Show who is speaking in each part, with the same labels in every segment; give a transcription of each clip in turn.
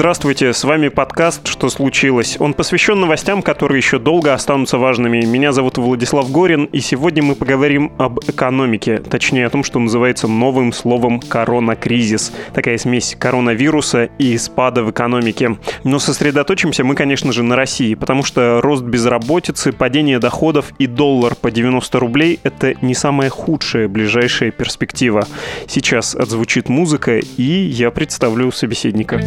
Speaker 1: Здравствуйте, с вами подкаст «Что случилось?». Он посвящен новостям, которые еще долго останутся важными. Меня зовут Владислав Горин, и сегодня мы поговорим об экономике, точнее о том, что называется новым словом «коронакризис». Такая смесь коронавируса и спада в экономике. Но сосредоточимся мы, конечно же, на России, потому что рост безработицы, падение доходов и доллар по 90 рублей – это не самая худшая ближайшая перспектива. Сейчас отзвучит музыка, и я представлю собеседника.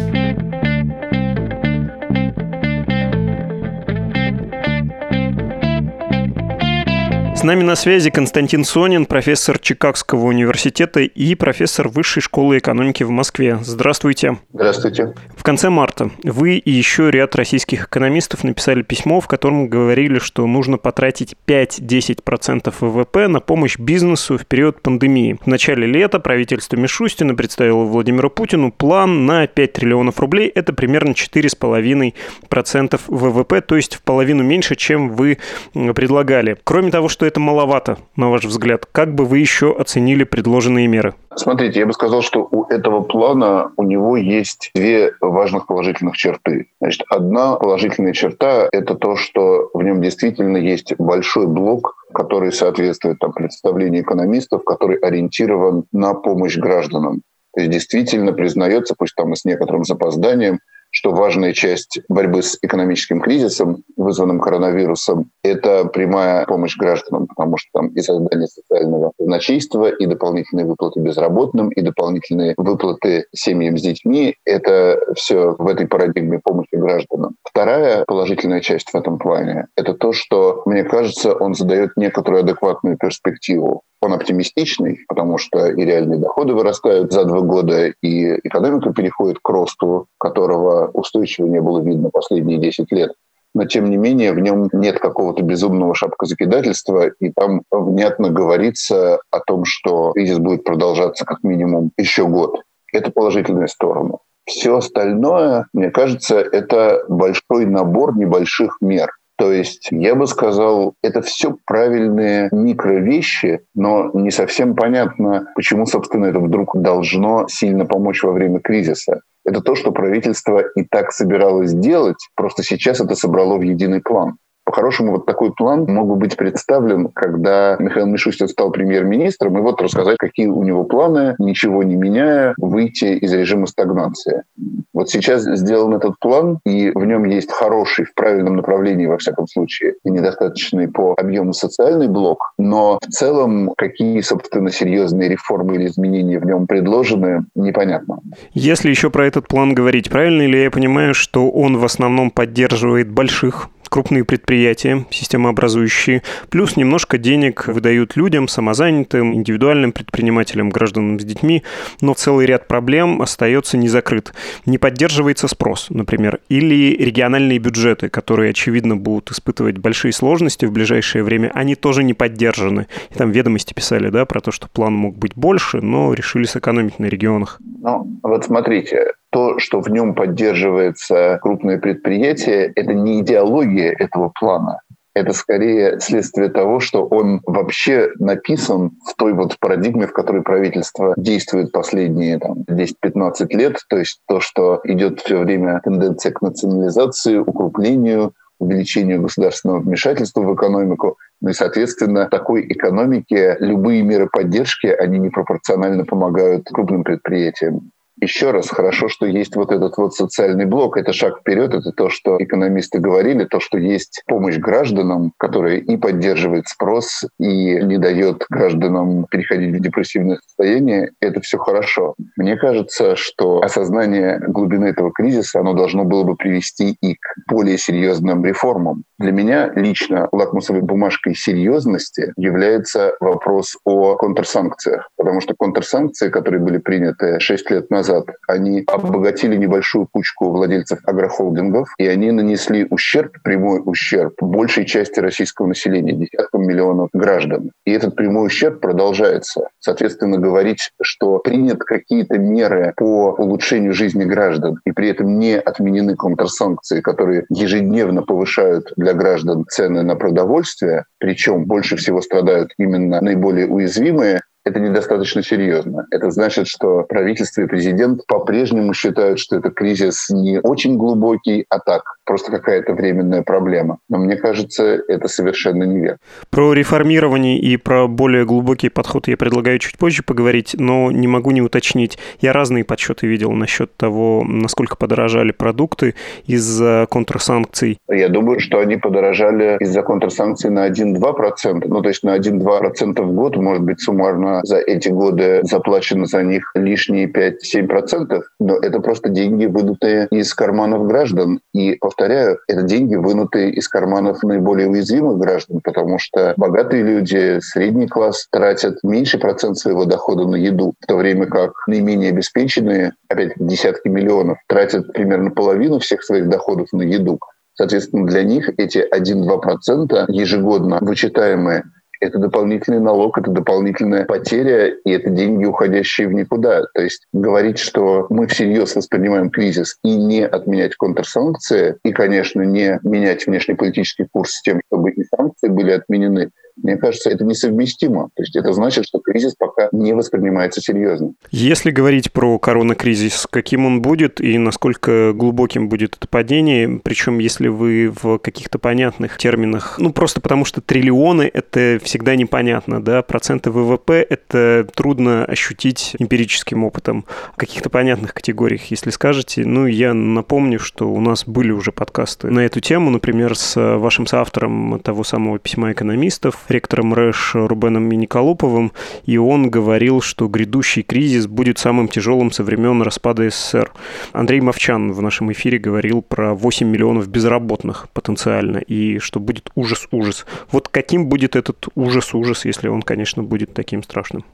Speaker 1: Нами на связи Константин Сонин, профессор Чикагского университета и профессор Высшей школы экономики в Москве. Здравствуйте.
Speaker 2: Здравствуйте.
Speaker 1: Конце марта вы и еще ряд российских экономистов написали письмо, в котором говорили, что нужно потратить 5-10% ВВП на помощь бизнесу в период пандемии. В начале лета правительство Мишустина представило Владимиру Путину план на 5 триллионов рублей. Это примерно 4,5% ВВП, то есть в половину меньше, чем вы предлагали. Кроме того, что это маловато, на ваш взгляд? Как бы вы еще оценили предложенные меры?
Speaker 2: Смотрите, я бы сказал, что у этого плана у него есть две важных положительных черты. Значит, одна положительная черта – это то, что в нем действительно есть большой блок, который соответствует там, представлению экономистов, который ориентирован на помощь гражданам. То есть действительно признается, пусть там и с некоторым запозданием, что важная часть борьбы с экономическим кризисом, вызванным коронавирусом, это прямая помощь гражданам, потому что там и создание социального значейства, и дополнительные выплаты безработным, и дополнительные выплаты семьям с детьми — это все в этой парадигме помощи гражданам. Вторая положительная часть в этом плане — это то, что, мне кажется, он задает некоторую адекватную перспективу он оптимистичный, потому что и реальные доходы вырастают за два года, и экономика переходит к росту, которого устойчиво не было видно последние 10 лет. Но, тем не менее, в нем нет какого-то безумного шапкозакидательства, и там внятно говорится о том, что кризис будет продолжаться как минимум еще год. Это положительная сторона. Все остальное, мне кажется, это большой набор небольших мер – то есть я бы сказал, это все правильные микровещи, но не совсем понятно, почему, собственно, это вдруг должно сильно помочь во время кризиса. Это то, что правительство и так собиралось делать, просто сейчас это собрало в единый план. По-хорошему, вот такой план мог бы быть представлен, когда Михаил Мишустин стал премьер-министром, и вот рассказать, какие у него планы, ничего не меняя, выйти из режима стагнации. Вот сейчас сделан этот план, и в нем есть хороший, в правильном направлении, во всяком случае, и недостаточный по объему социальный блок, но в целом какие, собственно, серьезные реформы или изменения в нем предложены, непонятно.
Speaker 1: Если еще про этот план говорить, правильно ли я понимаю, что он в основном поддерживает больших крупные предприятия, системообразующие, плюс немножко денег выдают людям, самозанятым, индивидуальным предпринимателям, гражданам с детьми, но целый ряд проблем остается не закрыт. Не поддерживается спрос, например, или региональные бюджеты, которые, очевидно, будут испытывать большие сложности в ближайшее время, они тоже не поддержаны. И там ведомости писали, да, про то, что план мог быть больше, но решили сэкономить на регионах.
Speaker 2: Ну, вот смотрите, то, что в нем поддерживается крупное предприятие, это не идеология этого плана. Это скорее следствие того, что он вообще написан в той вот парадигме, в которой правительство действует последние там, 10-15 лет. То есть то, что идет все время тенденция к национализации, укруплению, увеличению государственного вмешательства в экономику. Ну и, соответственно, такой экономике любые меры поддержки, они непропорционально помогают крупным предприятиям еще раз, хорошо, что есть вот этот вот социальный блок. Это шаг вперед, это то, что экономисты говорили, то, что есть помощь гражданам, которая и поддерживает спрос, и не дает гражданам переходить в депрессивное состояние. Это все хорошо. Мне кажется, что осознание глубины этого кризиса, оно должно было бы привести и к более серьезным реформам. Для меня лично лакмусовой бумажкой серьезности является вопрос о контрсанкциях, потому что контрсанкции, которые были приняты 6 лет назад, они обогатили небольшую кучку владельцев агрохолдингов, и они нанесли ущерб, прямой ущерб большей части российского населения, десяткам миллионов граждан. И этот прямой ущерб продолжается. Соответственно, говорить, что принят какие-то меры по улучшению жизни граждан, и при этом не отменены контрсанкции, которые ежедневно повышают для граждан цены на продовольствие, причем больше всего страдают именно наиболее уязвимые это недостаточно серьезно. Это значит, что правительство и президент по-прежнему считают, что это кризис не очень глубокий, а так, просто какая-то временная проблема. Но мне кажется, это совершенно неверно.
Speaker 1: Про реформирование и про более глубокий подход я предлагаю чуть позже поговорить, но не могу не уточнить. Я разные подсчеты видел насчет того, насколько подорожали продукты из-за контрсанкций.
Speaker 2: Я думаю, что они подорожали из-за контрсанкций на 1-2%. Ну, то есть на 1-2% в год, может быть, суммарно за эти годы заплачено за них лишние 5-7%. Но это просто деньги, выдутые из карманов граждан. И, повторяю, это деньги, вынутые из карманов наиболее уязвимых граждан, потому что богатые люди, средний класс тратят меньше процент своего дохода на еду, в то время как наименее обеспеченные, опять десятки миллионов, тратят примерно половину всех своих доходов на еду. Соответственно, для них эти 1-2% ежегодно вычитаемые это дополнительный налог, это дополнительная потеря, и это деньги, уходящие в никуда. То есть говорить, что мы всерьез воспринимаем кризис и не отменять контрсанкции, и, конечно, не менять внешнеполитический курс с тем, чтобы и санкции были отменены, мне кажется, это несовместимо. То есть это значит, что кризис пока не воспринимается серьезно.
Speaker 1: Если говорить про коронакризис, каким он будет и насколько глубоким будет это падение, причем если вы в каких-то понятных терминах, ну просто потому что триллионы — это всегда непонятно, да, проценты ВВП — это трудно ощутить эмпирическим опытом. В каких-то понятных категориях, если скажете, ну я напомню, что у нас были уже подкасты на эту тему, например, с вашим соавтором того самого письма экономистов, ректором РЭШ Рубеном Миниколоповым, и он говорил, что грядущий кризис будет самым тяжелым со времен распада СССР. Андрей Мовчан в нашем эфире говорил про 8 миллионов безработных потенциально, и что будет ужас-ужас. Вот каким будет этот ужас-ужас, если он, конечно, будет таким страшным?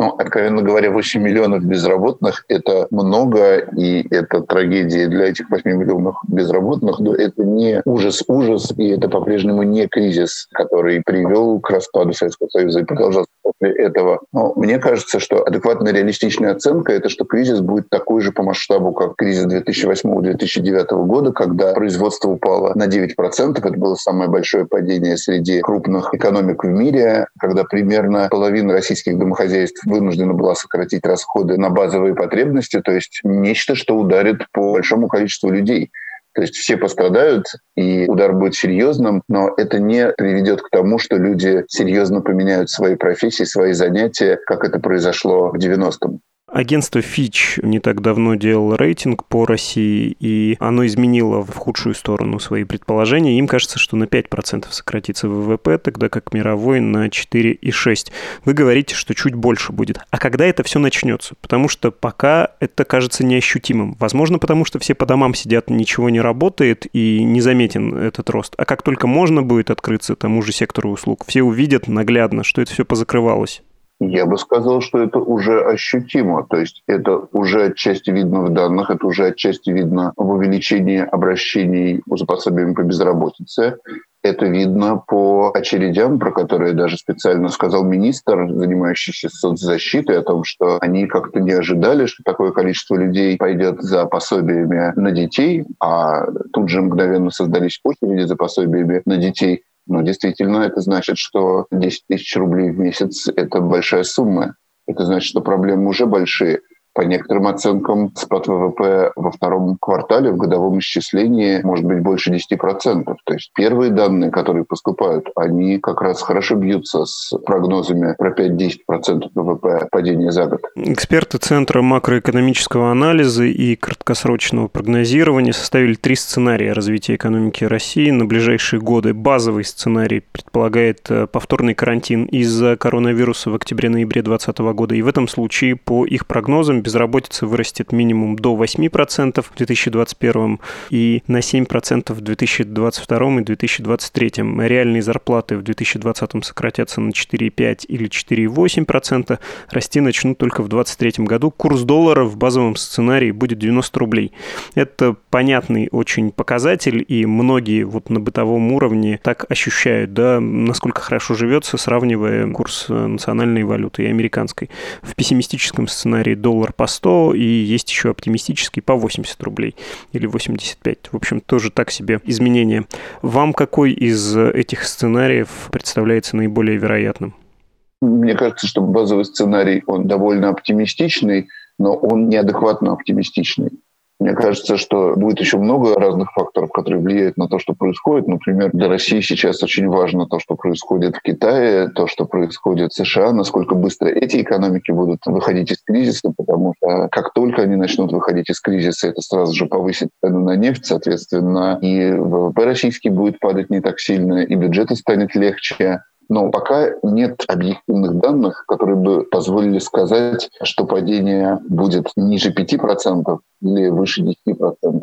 Speaker 2: Ну, откровенно говоря, 8 миллионов безработных – это много, и это трагедия для этих 8 миллионов безработных, но это не ужас-ужас, и это по-прежнему не кризис, который привел к распаду Советского Союза и продолжался этого. Но мне кажется, что адекватная реалистичная оценка – это что кризис будет такой же по масштабу, как кризис 2008-2009 года, когда производство упало на 9%. Это было самое большое падение среди крупных экономик в мире, когда примерно половина российских домохозяйств вынуждена была сократить расходы на базовые потребности, то есть нечто, что ударит по большому количеству людей. То есть все пострадают, и удар будет серьезным, но это не приведет к тому, что люди серьезно поменяют свои профессии, свои занятия, как это произошло в 90-м.
Speaker 1: Агентство Fitch не так давно делало рейтинг по России, и оно изменило в худшую сторону свои предположения. Им кажется, что на 5% сократится ВВП, тогда как мировой на 4,6%. Вы говорите, что чуть больше будет. А когда это все начнется? Потому что пока это кажется неощутимым. Возможно, потому что все по домам сидят, ничего не работает и не заметен этот рост. А как только можно будет открыться тому же сектору услуг, все увидят наглядно, что это все позакрывалось.
Speaker 2: Я бы сказал, что это уже ощутимо. То есть это уже отчасти видно в данных, это уже отчасти видно в увеличении обращений за пособиями по безработице. Это видно по очередям, про которые даже специально сказал министр, занимающийся соцзащитой, о том, что они как-то не ожидали, что такое количество людей пойдет за пособиями на детей, а тут же мгновенно создались очереди за пособиями на детей. Но действительно это значит, что 10 тысяч рублей в месяц – это большая сумма. Это значит, что проблемы уже большие. По некоторым оценкам, спад ВВП во втором квартале в годовом исчислении может быть больше 10%. То есть первые данные, которые поступают, они как раз хорошо бьются с прогнозами про 5-10% ВВП падения за год.
Speaker 1: Эксперты Центра макроэкономического анализа и краткосрочного прогнозирования составили три сценария развития экономики России на ближайшие годы. Базовый сценарий предполагает э, повторный карантин из-за коронавируса в октябре-ноябре 2020 года. И в этом случае, по их прогнозам, безработица вырастет минимум до 8% в 2021 и на 7% в 2022 и 2023. Реальные зарплаты в 2020 сократятся на 4,5 или 4,8%. Расти начнут только в 2023 году. Курс доллара в базовом сценарии будет 90 рублей. Это понятный очень показатель, и многие вот на бытовом уровне так ощущают, да, насколько хорошо живется, сравнивая курс национальной валюты и американской. В пессимистическом сценарии доллар по 100, и есть еще оптимистический по 80 рублей или 85. В общем, тоже так себе изменения. Вам какой из этих сценариев представляется наиболее вероятным?
Speaker 2: Мне кажется, что базовый сценарий, он довольно оптимистичный, но он неадекватно оптимистичный. Мне кажется, что будет еще много разных факторов, которые влияют на то, что происходит. Например, для России сейчас очень важно то, что происходит в Китае, то, что происходит в США, насколько быстро эти экономики будут выходить из кризиса, потому что как только они начнут выходить из кризиса, это сразу же повысит цену на нефть, соответственно, и ВВП российский будет падать не так сильно, и бюджеты станет легче, но пока нет объективных данных, которые бы позволили сказать, что падение будет ниже 5% или выше 10%.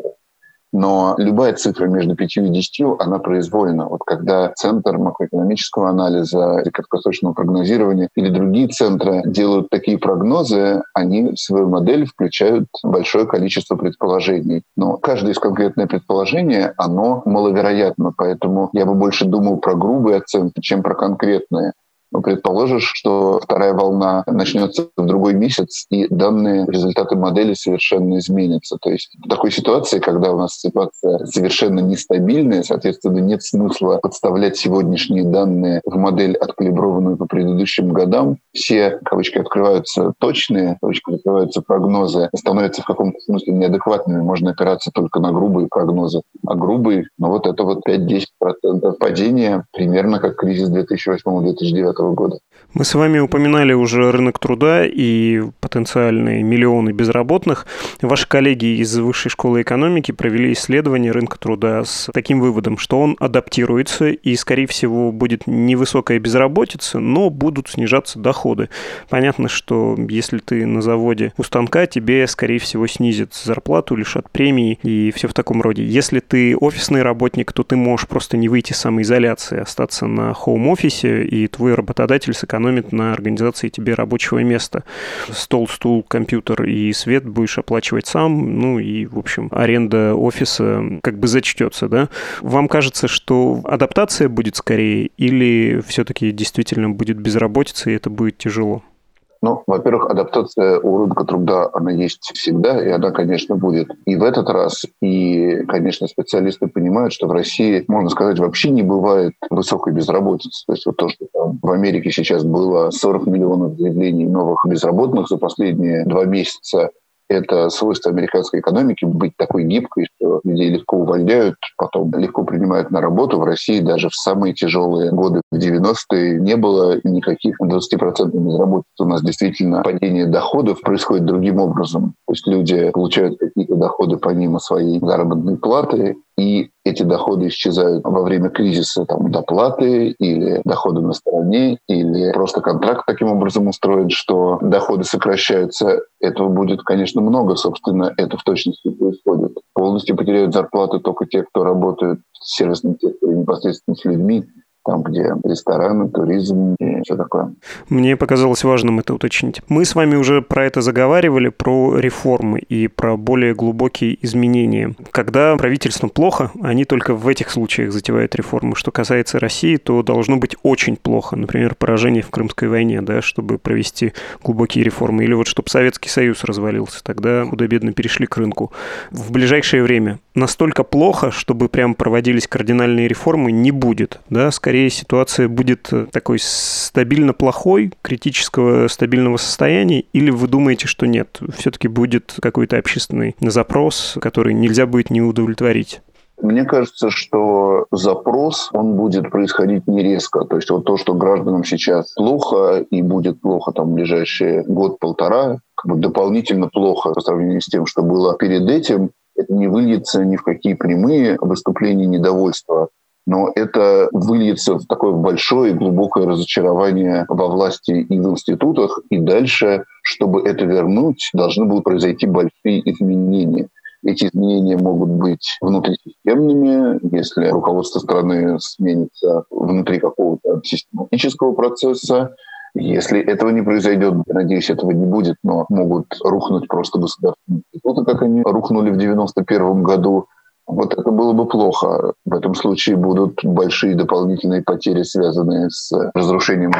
Speaker 2: Но любая цифра между 5 и 10, она произвольна. Вот когда Центр макроэкономического анализа и краткосрочного прогнозирования или другие центры делают такие прогнозы, они в свою модель включают большое количество предположений. Но каждое из конкретное предположение, оно маловероятно. Поэтому я бы больше думал про грубые оценки, чем про конкретные. Ну, предположишь, что вторая волна начнется в другой месяц, и данные результаты модели совершенно изменятся. То есть в такой ситуации, когда у нас ситуация совершенно нестабильная, соответственно, нет смысла подставлять сегодняшние данные в модель, откалиброванную по предыдущим годам. Все, кавычки открываются точные, кавычки открываются прогнозы, становятся в каком-то смысле неадекватными. Можно опираться только на грубые прогнозы. А грубые, ну вот это вот 5-10% падения, примерно как кризис 2008-2009 года.
Speaker 1: Мы с вами упоминали уже рынок труда и потенциальные миллионы безработных. Ваши коллеги из Высшей школы экономики провели исследование рынка труда с таким выводом, что он адаптируется и, скорее всего, будет невысокая безработица, но будут снижаться доходы. Понятно, что если ты на заводе у станка, тебе, скорее всего, снизят зарплату, лишат премии и все в таком роде. Если ты офисный работник, то ты можешь просто не выйти из самоизоляции, остаться на хоум-офисе, и твой работодатель сэкономит на организации тебе рабочего места. Стол, стул, компьютер и свет будешь оплачивать сам, ну и, в общем, аренда офиса как бы зачтется, да? Вам кажется, что адаптация будет скорее или все-таки действительно будет безработица, и это будет тяжело?
Speaker 2: Ну, во-первых, адаптация у рынка труда, она есть всегда, и она, конечно, будет и в этот раз. И, конечно, специалисты понимают, что в России, можно сказать, вообще не бывает высокой безработицы. То есть вот то, что там в Америке сейчас было 40 миллионов заявлений новых безработных за последние два месяца, это свойство американской экономики быть такой гибкой, что людей легко увольняют, потом легко принимают на работу. В России даже в самые тяжелые годы, в 90-е, не было никаких 20% безработицы. У нас действительно падение доходов происходит другим образом. То есть люди получают какие-то доходы помимо своей заработной платы, и эти доходы исчезают во время кризиса, там, доплаты или доходы на стороне, или просто контракт таким образом устроен, что доходы сокращаются. Этого будет, конечно, много, собственно, это в точности происходит. Полностью потеряют зарплаты только те, кто работает в сервисном непосредственно с людьми, там, где рестораны, туризм и все такое.
Speaker 1: Мне показалось важным это уточнить. Мы с вами уже про это заговаривали, про реформы и про более глубокие изменения. Когда правительству плохо, они только в этих случаях затевают реформы. Что касается России, то должно быть очень плохо. Например, поражение в Крымской войне, да, чтобы провести глубокие реформы. Или вот чтобы Советский Союз развалился. Тогда худо-бедно перешли к рынку. В ближайшее время настолько плохо, чтобы прям проводились кардинальные реформы, не будет. Да? Скорее скорее ситуация будет э, такой стабильно плохой, критического стабильного состояния, или вы думаете, что нет, все-таки будет какой-то общественный запрос, который нельзя будет не удовлетворить?
Speaker 2: Мне кажется, что запрос, он будет происходить не резко. То есть вот то, что гражданам сейчас плохо и будет плохо там в ближайшие год-полтора, как бы дополнительно плохо по сравнению с тем, что было перед этим, это не выльется ни в какие прямые выступления недовольства но это выльется в такое большое и глубокое разочарование во власти и в институтах, и дальше, чтобы это вернуть, должны будут произойти большие изменения. Эти изменения могут быть внутрисистемными, если руководство страны сменится внутри какого-то систематического процесса. Если этого не произойдет, я надеюсь, этого не будет, но могут рухнуть просто государственные институты, как они рухнули в 1991 году, Вот это было бы плохо. В этом случае будут большие дополнительные потери, связанные с разрушением.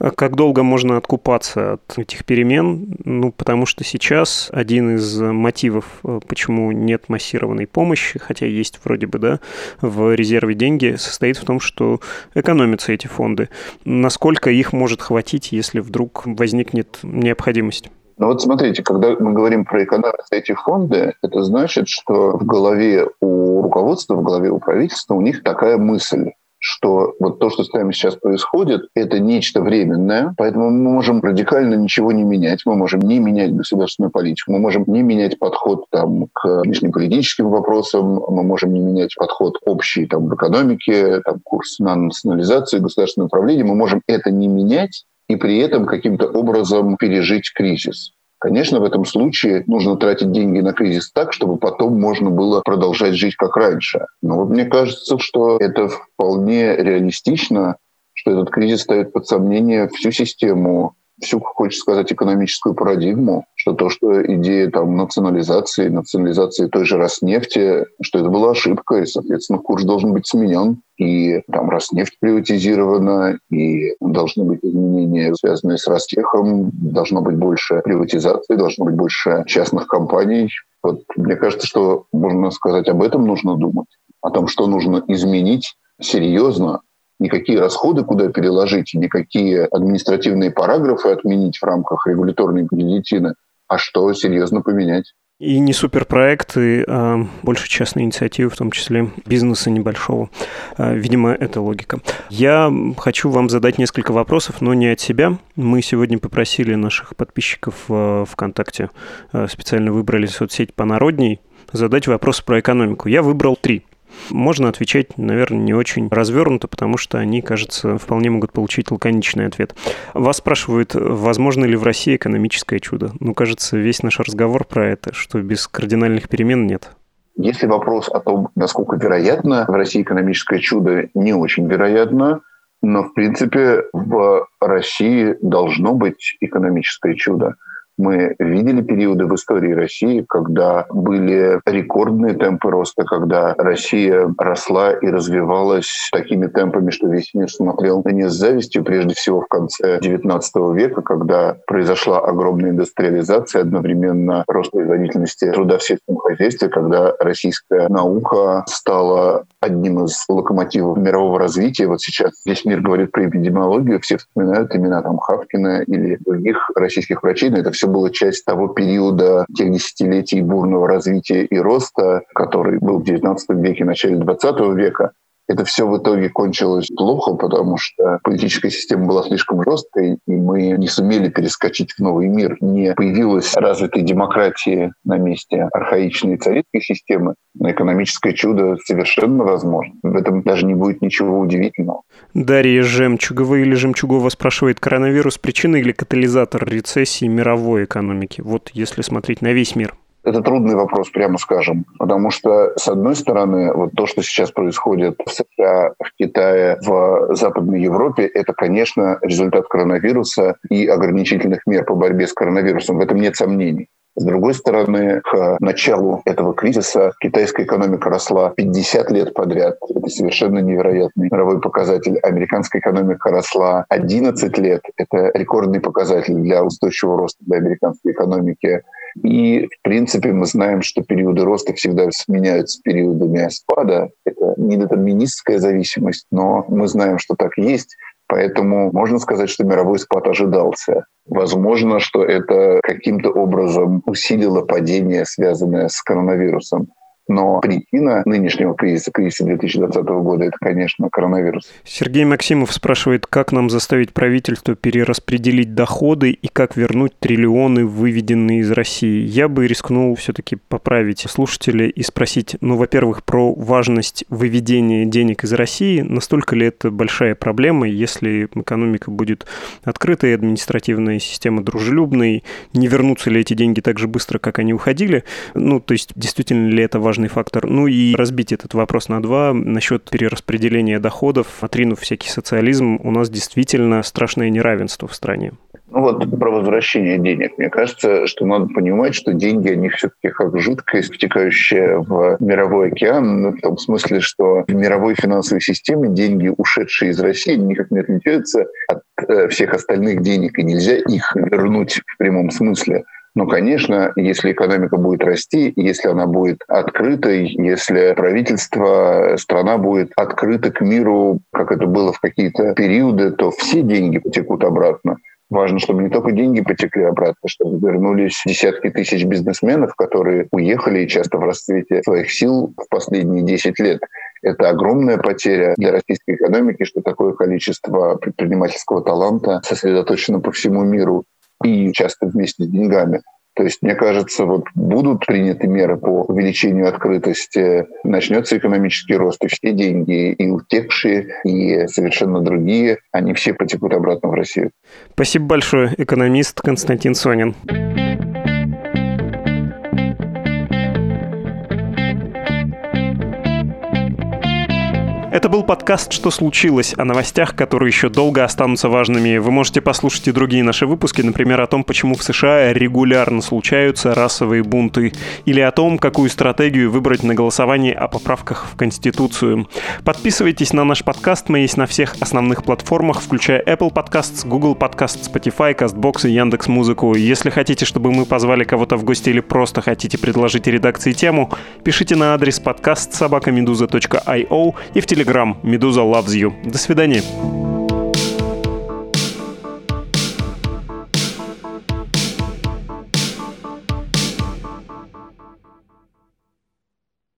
Speaker 1: А как долго можно откупаться от этих перемен? Ну, потому что сейчас один из мотивов, э, почему нет массированной помощи, хотя есть вроде бы, да, в резерве деньги, состоит в том, что экономятся эти фонды. Насколько их может хватить, если вдруг возникнет необходимость?
Speaker 2: Но вот смотрите, когда мы говорим про экономику эти фонды, это значит, что в голове у руководства, в голове у правительства у них такая мысль, что вот то, что с нами сейчас происходит, это нечто временное, поэтому мы можем радикально ничего не менять, мы можем не менять государственную политику, мы можем не менять подход там, к внешнеполитическим вопросам, мы можем не менять подход общий там, в экономике, там, курс на национализацию, государственное управление, мы можем это не менять, и при этом каким-то образом пережить кризис. Конечно, в этом случае нужно тратить деньги на кризис так, чтобы потом можно было продолжать жить как раньше. Но вот мне кажется, что это вполне реалистично, что этот кризис ставит под сомнение всю систему всю, хочется сказать, экономическую парадигму, что то, что идея там, национализации, национализации той же Роснефти, что это была ошибка, и, соответственно, курс должен быть сменен, и там Роснефть приватизирована, и должны быть изменения, связанные с Ростехом, должно быть больше приватизации, должно быть больше частных компаний. Вот мне кажется, что можно сказать об этом нужно думать, о том, что нужно изменить серьезно, никакие расходы куда переложить, никакие административные параграфы отменить в рамках регуляторной медицины, а что серьезно поменять.
Speaker 1: И не суперпроекты, а больше частные инициативы, в том числе бизнеса небольшого. А, видимо, это логика. Я хочу вам задать несколько вопросов, но не от себя. Мы сегодня попросили наших подписчиков в ВКонтакте, а, специально выбрали соцсеть понародней, задать вопросы про экономику. Я выбрал три. Можно отвечать, наверное, не очень развернуто, потому что они, кажется, вполне могут получить лаконичный ответ. Вас спрашивают, возможно ли в России экономическое чудо? Ну, кажется, весь наш разговор про это, что без кардинальных перемен нет.
Speaker 2: Если вопрос о том, насколько вероятно в России экономическое чудо, не очень вероятно, но, в принципе, в России должно быть экономическое чудо. Мы видели периоды в истории России, когда были рекордные темпы роста, когда Россия росла и развивалась такими темпами, что весь мир смотрел на нее с завистью, прежде всего в конце XIX века, когда произошла огромная индустриализация, одновременно рост производительности труда в сельском хозяйстве, когда российская наука стала одним из локомотивов мирового развития. Вот сейчас весь мир говорит про эпидемиологию, все вспоминают имена там Хавкина или других российских врачей, но это все было часть того периода тех десятилетий бурного развития и роста, который был в XIX веке, начале XX века. Это все в итоге кончилось плохо, потому что политическая система была слишком жесткой, и мы не сумели перескочить в новый мир. Не появилась развитой демократии на месте архаичной царицкой системы. Но экономическое чудо совершенно возможно. В этом даже не будет ничего удивительного.
Speaker 1: Дарья Жемчугова или Жемчугова спрашивает, коронавирус причина или катализатор рецессии мировой экономики? Вот если смотреть на весь мир.
Speaker 2: Это трудный вопрос, прямо скажем, потому что, с одной стороны, вот то, что сейчас происходит в США, в Китае, в Западной Европе, это, конечно, результат коронавируса и ограничительных мер по борьбе с коронавирусом. В этом нет сомнений. С другой стороны, к началу этого кризиса китайская экономика росла 50 лет подряд. Это совершенно невероятный мировой показатель. Американская экономика росла 11 лет. Это рекордный показатель для устойчивого роста для американской экономики. И, в принципе, мы знаем, что периоды роста всегда сменяются периодами спада. Это не детерминистская зависимость, но мы знаем, что так есть. Поэтому можно сказать, что мировой спад ожидался. Возможно, что это каким-то образом усилило падение, связанное с коронавирусом. Но причина нынешнего кризиса, кризиса 2020 года, это, конечно, коронавирус.
Speaker 1: Сергей Максимов спрашивает, как нам заставить правительство перераспределить доходы и как вернуть триллионы, выведенные из России. Я бы рискнул все-таки поправить слушателя и спросить, ну, во-первых, про важность выведения денег из России. Настолько ли это большая проблема, если экономика будет открытой, административная система дружелюбной, не вернутся ли эти деньги так же быстро, как они уходили? Ну, то есть, действительно ли это важно важный фактор. Ну и разбить этот вопрос на два насчет перераспределения доходов, отринув всякий социализм, у нас действительно страшное неравенство в стране.
Speaker 2: Ну вот про возвращение денег. Мне кажется, что надо понимать, что деньги, они все-таки как жидкость, втекающая в мировой океан, ну, в том смысле, что в мировой финансовой системе деньги, ушедшие из России, никак не отличаются от э, всех остальных денег, и нельзя их вернуть в прямом смысле. Но, конечно, если экономика будет расти, если она будет открытой, если правительство, страна будет открыта к миру, как это было в какие-то периоды, то все деньги потекут обратно. Важно, чтобы не только деньги потекли обратно, чтобы вернулись десятки тысяч бизнесменов, которые уехали часто в расцвете своих сил в последние 10 лет. Это огромная потеря для российской экономики, что такое количество предпринимательского таланта сосредоточено по всему миру и часто вместе с деньгами. То есть, мне кажется, вот будут приняты меры по увеличению открытости, начнется экономический рост, и все деньги, и утекшие, и совершенно другие, они все потекут обратно в Россию.
Speaker 1: Спасибо большое, экономист Константин Сонин. Это был подкаст «Что случилось?» о новостях, которые еще долго останутся важными. Вы можете послушать и другие наши выпуски, например, о том, почему в США регулярно случаются расовые бунты, или о том, какую стратегию выбрать на голосовании о поправках в Конституцию. Подписывайтесь на наш подкаст, мы есть на всех основных платформах, включая Apple Podcasts, Google Podcasts, Spotify, CastBox и Яндекс Музыку. Если хотите, чтобы мы позвали кого-то в гости или просто хотите предложить редакции тему, пишите на адрес подкаст собакамедуза.io и в телефоне Telegram. Медуза loves you. До свидания.